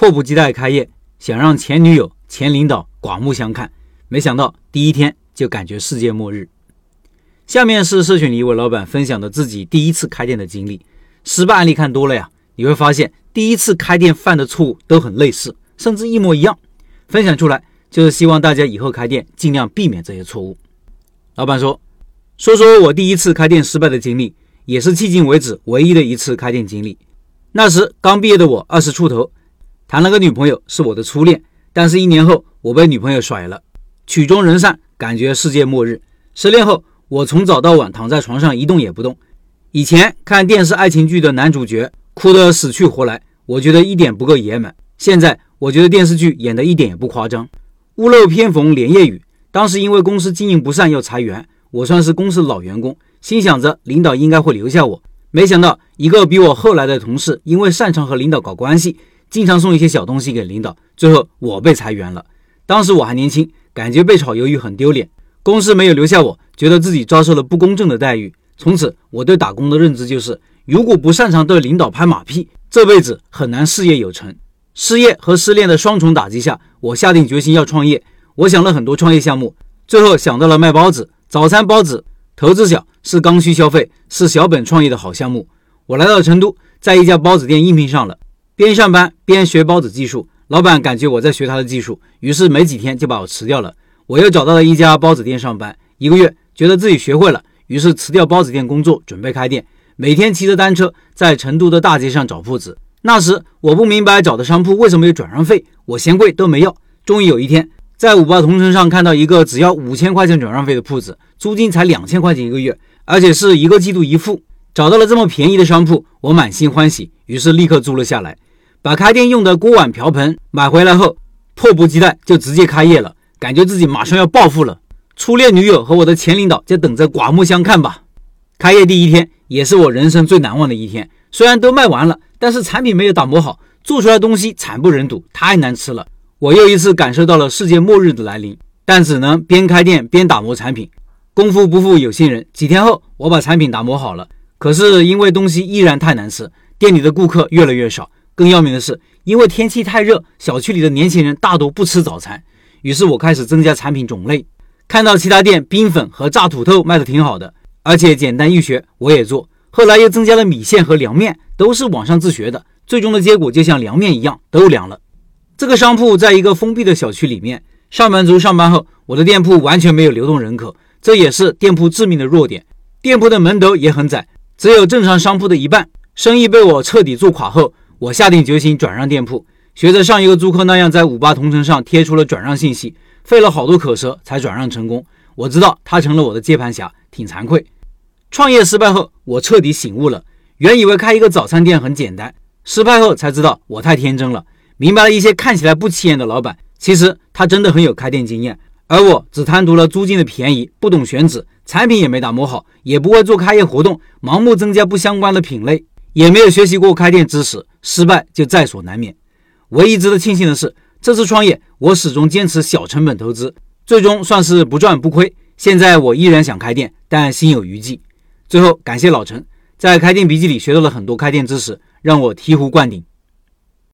迫不及待开业，想让前女友、前领导刮目相看，没想到第一天就感觉世界末日。下面是社群里一位老板分享的自己第一次开店的经历。失败案例看多了呀，你会发现第一次开店犯的错误都很类似，甚至一模一样。分享出来就是希望大家以后开店尽量避免这些错误。老板说：“说说我第一次开店失败的经历，也是迄今为止唯一的一次开店经历。那时刚毕业的我二十出头，谈了个女朋友是我的初恋，但是一年后我被女朋友甩了，曲终人散，感觉世界末日。失恋后。”我从早到晚躺在床上一动也不动。以前看电视爱情剧的男主角哭得死去活来，我觉得一点不够爷们。现在我觉得电视剧演的一点也不夸张。屋漏偏逢连夜雨。当时因为公司经营不善要裁员，我算是公司老员工，心想着领导应该会留下我。没想到一个比我后来的同事，因为擅长和领导搞关系，经常送一些小东西给领导，最后我被裁员了。当时我还年轻，感觉被炒鱿鱼很丢脸。公司没有留下我，觉得自己遭受了不公正的待遇。从此，我对打工的认知就是：如果不擅长对领导拍马屁，这辈子很难事业有成。失业和失恋的双重打击下，我下定决心要创业。我想了很多创业项目，最后想到了卖包子。早餐包子，投资小，是刚需消费，是小本创业的好项目。我来到成都，在一家包子店应聘上了，边上班边学包子技术。老板感觉我在学他的技术，于是没几天就把我辞掉了。我又找到了一家包子店上班，一个月觉得自己学会了，于是辞掉包子店工作，准备开店。每天骑着单车在成都的大街上找铺子。那时我不明白找的商铺为什么有转让费，我嫌贵都没要。终于有一天，在五八同城上看到一个只要五千块钱转让费的铺子，租金才两千块钱一个月，而且是一个季度一付。找到了这么便宜的商铺，我满心欢喜，于是立刻租了下来。把开店用的锅碗瓢盆买回来后，迫不及待就直接开业了。感觉自己马上要暴富了，初恋女友和我的前领导就等着刮目相看吧。开业第一天也是我人生最难忘的一天，虽然都卖完了，但是产品没有打磨好，做出来东西惨不忍睹，太难吃了。我又一次感受到了世界末日的来临，但只能边开店边打磨产品。功夫不负有心人，几天后我把产品打磨好了，可是因为东西依然太难吃，店里的顾客越来越少。更要命的是，因为天气太热，小区里的年轻人大多不吃早餐。于是我开始增加产品种类，看到其他店冰粉和炸土豆卖的挺好的，而且简单易学，我也做。后来又增加了米线和凉面，都是网上自学的，最终的结果就像凉面一样，都凉了。这个商铺在一个封闭的小区里面，上班族上班后，我的店铺完全没有流动人口，这也是店铺致命的弱点。店铺的门头也很窄，只有正常商铺的一半。生意被我彻底做垮后，我下定决心转让店铺。学着上一个租客那样，在五八同城上贴出了转让信息，费了好多口舌才转让成功。我知道他成了我的接盘侠，挺惭愧。创业失败后，我彻底醒悟了。原以为开一个早餐店很简单，失败后才知道我太天真了。明白了一些看起来不起眼的老板，其实他真的很有开店经验，而我只贪图了租金的便宜，不懂选址，产品也没打磨好，也不会做开业活动，盲目增加不相关的品类，也没有学习过开店知识，失败就在所难免。唯一值得庆幸的是，这次创业我始终坚持小成本投资，最终算是不赚不亏。现在我依然想开店，但心有余悸。最后感谢老陈，在开店笔记里学到了很多开店知识，让我醍醐灌顶。